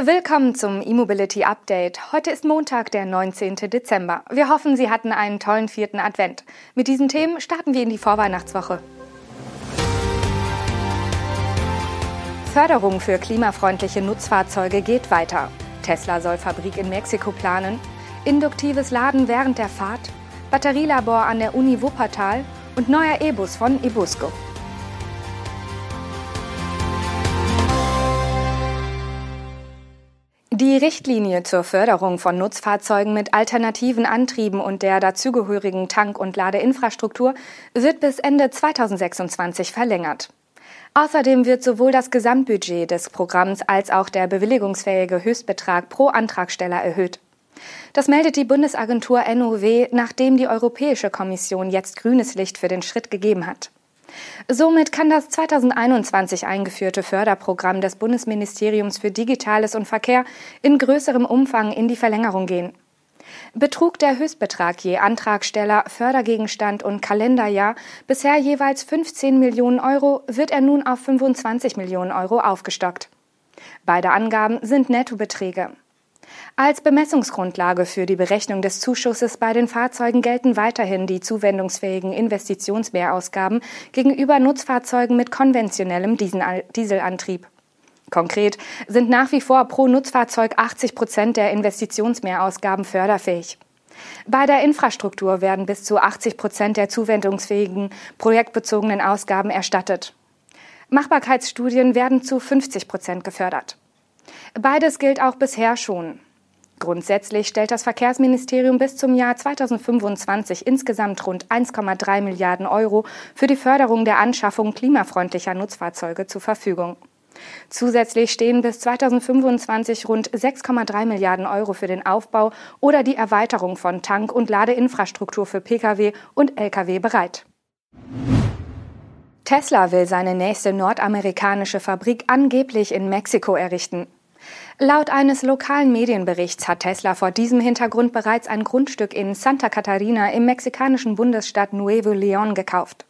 Willkommen zum E-Mobility Update. Heute ist Montag, der 19. Dezember. Wir hoffen, Sie hatten einen tollen vierten Advent. Mit diesen Themen starten wir in die Vorweihnachtswoche. Förderung für klimafreundliche Nutzfahrzeuge geht weiter. Tesla soll Fabrik in Mexiko planen. Induktives Laden während der Fahrt. Batterielabor an der Uni Wuppertal und neuer E-Bus von Ebusco. Die Richtlinie zur Förderung von Nutzfahrzeugen mit alternativen Antrieben und der dazugehörigen Tank- und Ladeinfrastruktur wird bis Ende 2026 verlängert. Außerdem wird sowohl das Gesamtbudget des Programms als auch der bewilligungsfähige Höchstbetrag pro Antragsteller erhöht. Das meldet die Bundesagentur NOW, nachdem die Europäische Kommission jetzt grünes Licht für den Schritt gegeben hat. Somit kann das 2021 eingeführte Förderprogramm des Bundesministeriums für Digitales und Verkehr in größerem Umfang in die Verlängerung gehen. Betrug der Höchstbetrag je Antragsteller, Fördergegenstand und Kalenderjahr bisher jeweils 15 Millionen Euro, wird er nun auf 25 Millionen Euro aufgestockt. Beide Angaben sind Nettobeträge. Als Bemessungsgrundlage für die Berechnung des Zuschusses bei den Fahrzeugen gelten weiterhin die zuwendungsfähigen Investitionsmehrausgaben gegenüber Nutzfahrzeugen mit konventionellem Dieselantrieb. Konkret sind nach wie vor pro Nutzfahrzeug 80 Prozent der Investitionsmehrausgaben förderfähig. Bei der Infrastruktur werden bis zu 80 Prozent der zuwendungsfähigen projektbezogenen Ausgaben erstattet. Machbarkeitsstudien werden zu 50 Prozent gefördert. Beides gilt auch bisher schon. Grundsätzlich stellt das Verkehrsministerium bis zum Jahr 2025 insgesamt rund 1,3 Milliarden Euro für die Förderung der Anschaffung klimafreundlicher Nutzfahrzeuge zur Verfügung. Zusätzlich stehen bis 2025 rund 6,3 Milliarden Euro für den Aufbau oder die Erweiterung von Tank- und Ladeinfrastruktur für Pkw und Lkw bereit. Tesla will seine nächste nordamerikanische Fabrik angeblich in Mexiko errichten. Laut eines lokalen Medienberichts hat Tesla vor diesem Hintergrund bereits ein Grundstück in Santa Catarina im mexikanischen Bundesstaat Nuevo León gekauft.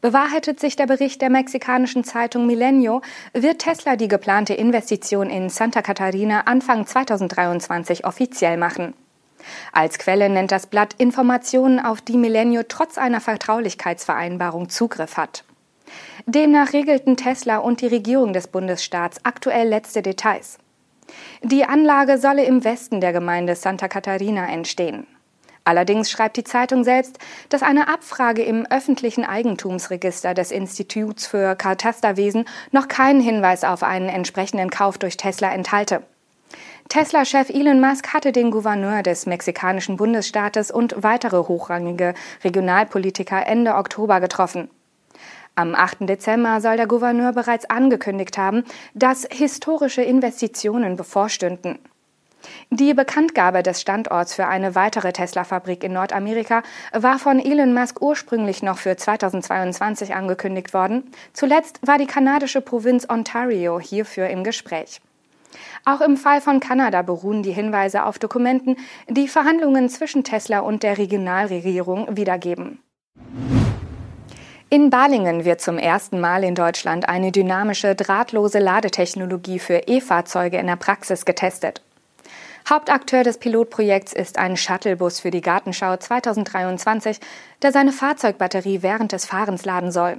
Bewahrheitet sich der Bericht der mexikanischen Zeitung Milenio, wird Tesla die geplante Investition in Santa Catarina Anfang 2023 offiziell machen. Als Quelle nennt das Blatt Informationen, auf die Milenio trotz einer Vertraulichkeitsvereinbarung Zugriff hat. Demnach regelten Tesla und die Regierung des Bundesstaats aktuell letzte Details. Die Anlage solle im Westen der Gemeinde Santa Catarina entstehen. Allerdings schreibt die Zeitung selbst, dass eine Abfrage im öffentlichen Eigentumsregister des Instituts für Katasterwesen noch keinen Hinweis auf einen entsprechenden Kauf durch Tesla enthalte. Tesla-Chef Elon Musk hatte den Gouverneur des mexikanischen Bundesstaates und weitere hochrangige Regionalpolitiker Ende Oktober getroffen. Am 8. Dezember soll der Gouverneur bereits angekündigt haben, dass historische Investitionen bevorstünden. Die Bekanntgabe des Standorts für eine weitere Tesla-Fabrik in Nordamerika war von Elon Musk ursprünglich noch für 2022 angekündigt worden. Zuletzt war die kanadische Provinz Ontario hierfür im Gespräch. Auch im Fall von Kanada beruhen die Hinweise auf Dokumenten, die Verhandlungen zwischen Tesla und der Regionalregierung wiedergeben. In Balingen wird zum ersten Mal in Deutschland eine dynamische drahtlose Ladetechnologie für E-Fahrzeuge in der Praxis getestet. Hauptakteur des Pilotprojekts ist ein Shuttlebus für die Gartenschau 2023, der seine Fahrzeugbatterie während des Fahrens laden soll.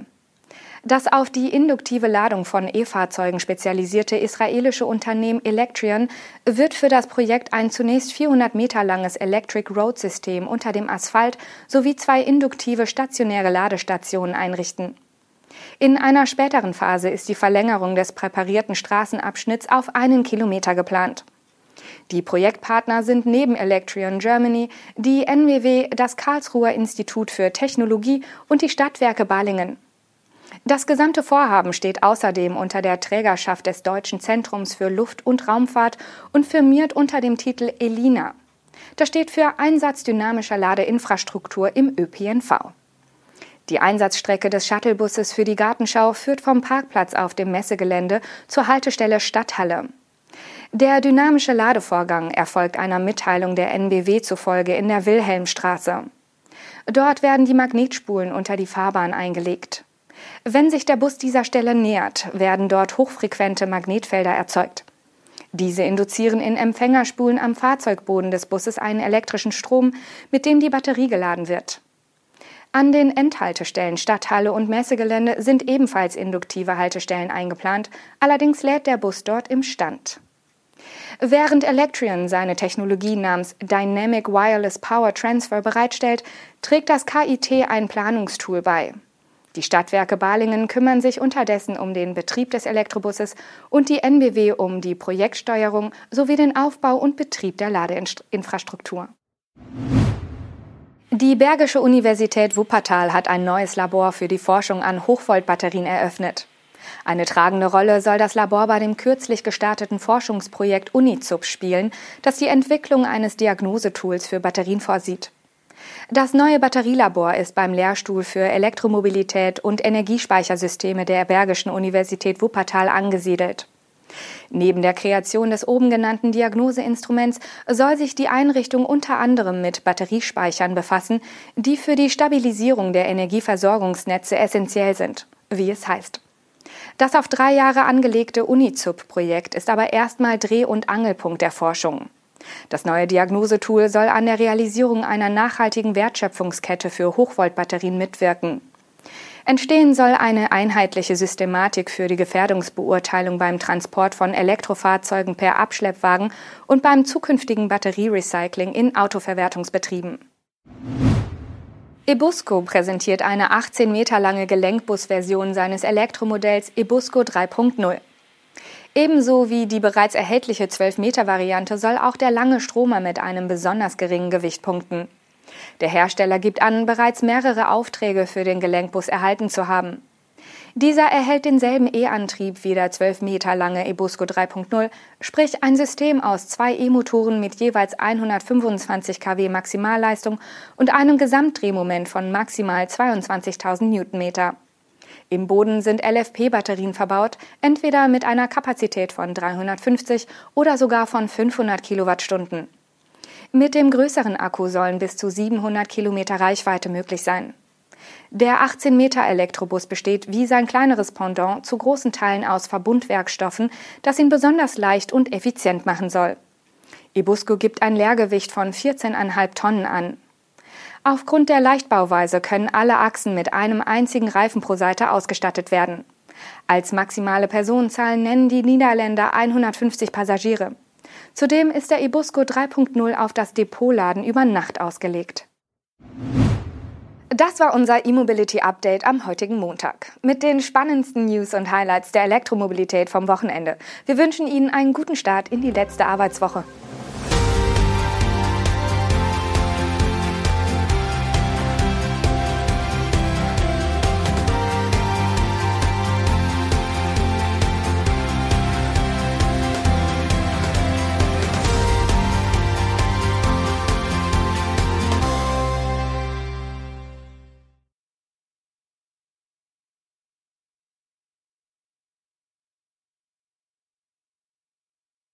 Das auf die induktive Ladung von E-Fahrzeugen spezialisierte israelische Unternehmen Electrion wird für das Projekt ein zunächst 400 Meter langes Electric Road System unter dem Asphalt sowie zwei induktive stationäre Ladestationen einrichten. In einer späteren Phase ist die Verlängerung des präparierten Straßenabschnitts auf einen Kilometer geplant. Die Projektpartner sind neben Electrion Germany die NWW, das Karlsruher Institut für Technologie und die Stadtwerke Balingen. Das gesamte Vorhaben steht außerdem unter der Trägerschaft des Deutschen Zentrums für Luft- und Raumfahrt und firmiert unter dem Titel ELINA. Das steht für Einsatz dynamischer Ladeinfrastruktur im ÖPNV. Die Einsatzstrecke des Shuttlebusses für die Gartenschau führt vom Parkplatz auf dem Messegelände zur Haltestelle Stadthalle. Der dynamische Ladevorgang erfolgt einer Mitteilung der NBW zufolge in der Wilhelmstraße. Dort werden die Magnetspulen unter die Fahrbahn eingelegt. Wenn sich der Bus dieser Stelle nähert, werden dort hochfrequente Magnetfelder erzeugt. Diese induzieren in Empfängerspulen am Fahrzeugboden des Busses einen elektrischen Strom, mit dem die Batterie geladen wird. An den Endhaltestellen Stadthalle und Messegelände sind ebenfalls induktive Haltestellen eingeplant, allerdings lädt der Bus dort im Stand. Während Electrion seine Technologie namens Dynamic Wireless Power Transfer bereitstellt, trägt das KIT ein Planungstool bei. Die Stadtwerke Balingen kümmern sich unterdessen um den Betrieb des Elektrobusses und die NBW um die Projektsteuerung sowie den Aufbau und Betrieb der Ladeinfrastruktur. Die Bergische Universität Wuppertal hat ein neues Labor für die Forschung an Hochvoltbatterien eröffnet. Eine tragende Rolle soll das Labor bei dem kürzlich gestarteten Forschungsprojekt UNIZUB spielen, das die Entwicklung eines Diagnosetools für Batterien vorsieht. Das neue Batterielabor ist beim Lehrstuhl für Elektromobilität und Energiespeichersysteme der Bergischen Universität Wuppertal angesiedelt. Neben der Kreation des oben genannten Diagnoseinstruments soll sich die Einrichtung unter anderem mit Batteriespeichern befassen, die für die Stabilisierung der Energieversorgungsnetze essentiell sind, wie es heißt. Das auf drei Jahre angelegte UNIZUB-Projekt ist aber erstmal Dreh- und Angelpunkt der Forschung. Das neue Diagnosetool soll an der Realisierung einer nachhaltigen Wertschöpfungskette für Hochvoltbatterien mitwirken. Entstehen soll eine einheitliche Systematik für die Gefährdungsbeurteilung beim Transport von Elektrofahrzeugen per Abschleppwagen und beim zukünftigen Batterierecycling in Autoverwertungsbetrieben. Ebusco präsentiert eine 18 Meter lange Gelenkbusversion seines Elektromodells Ebusco 3.0. Ebenso wie die bereits erhältliche 12 Meter Variante soll auch der lange Stromer mit einem besonders geringen Gewicht punkten. Der Hersteller gibt an, bereits mehrere Aufträge für den Gelenkbus erhalten zu haben. Dieser erhält denselben E-Antrieb wie der 12 Meter lange Ebusco 3.0, sprich ein System aus zwei E-Motoren mit jeweils 125 kW Maximalleistung und einem Gesamtdrehmoment von maximal 22.000 Newtonmeter. Im Boden sind LFP-Batterien verbaut, entweder mit einer Kapazität von 350 oder sogar von 500 Kilowattstunden. Mit dem größeren Akku sollen bis zu 700 Kilometer Reichweite möglich sein. Der 18 Meter Elektrobus besteht wie sein kleineres Pendant zu großen Teilen aus Verbundwerkstoffen, das ihn besonders leicht und effizient machen soll. Ebusco gibt ein Leergewicht von 14,5 Tonnen an. Aufgrund der Leichtbauweise können alle Achsen mit einem einzigen Reifen pro Seite ausgestattet werden. Als maximale Personenzahl nennen die Niederländer 150 Passagiere. Zudem ist der Ebusco 3.0 auf das Depotladen über Nacht ausgelegt. Das war unser E-Mobility Update am heutigen Montag. Mit den spannendsten News und Highlights der Elektromobilität vom Wochenende. Wir wünschen Ihnen einen guten Start in die letzte Arbeitswoche.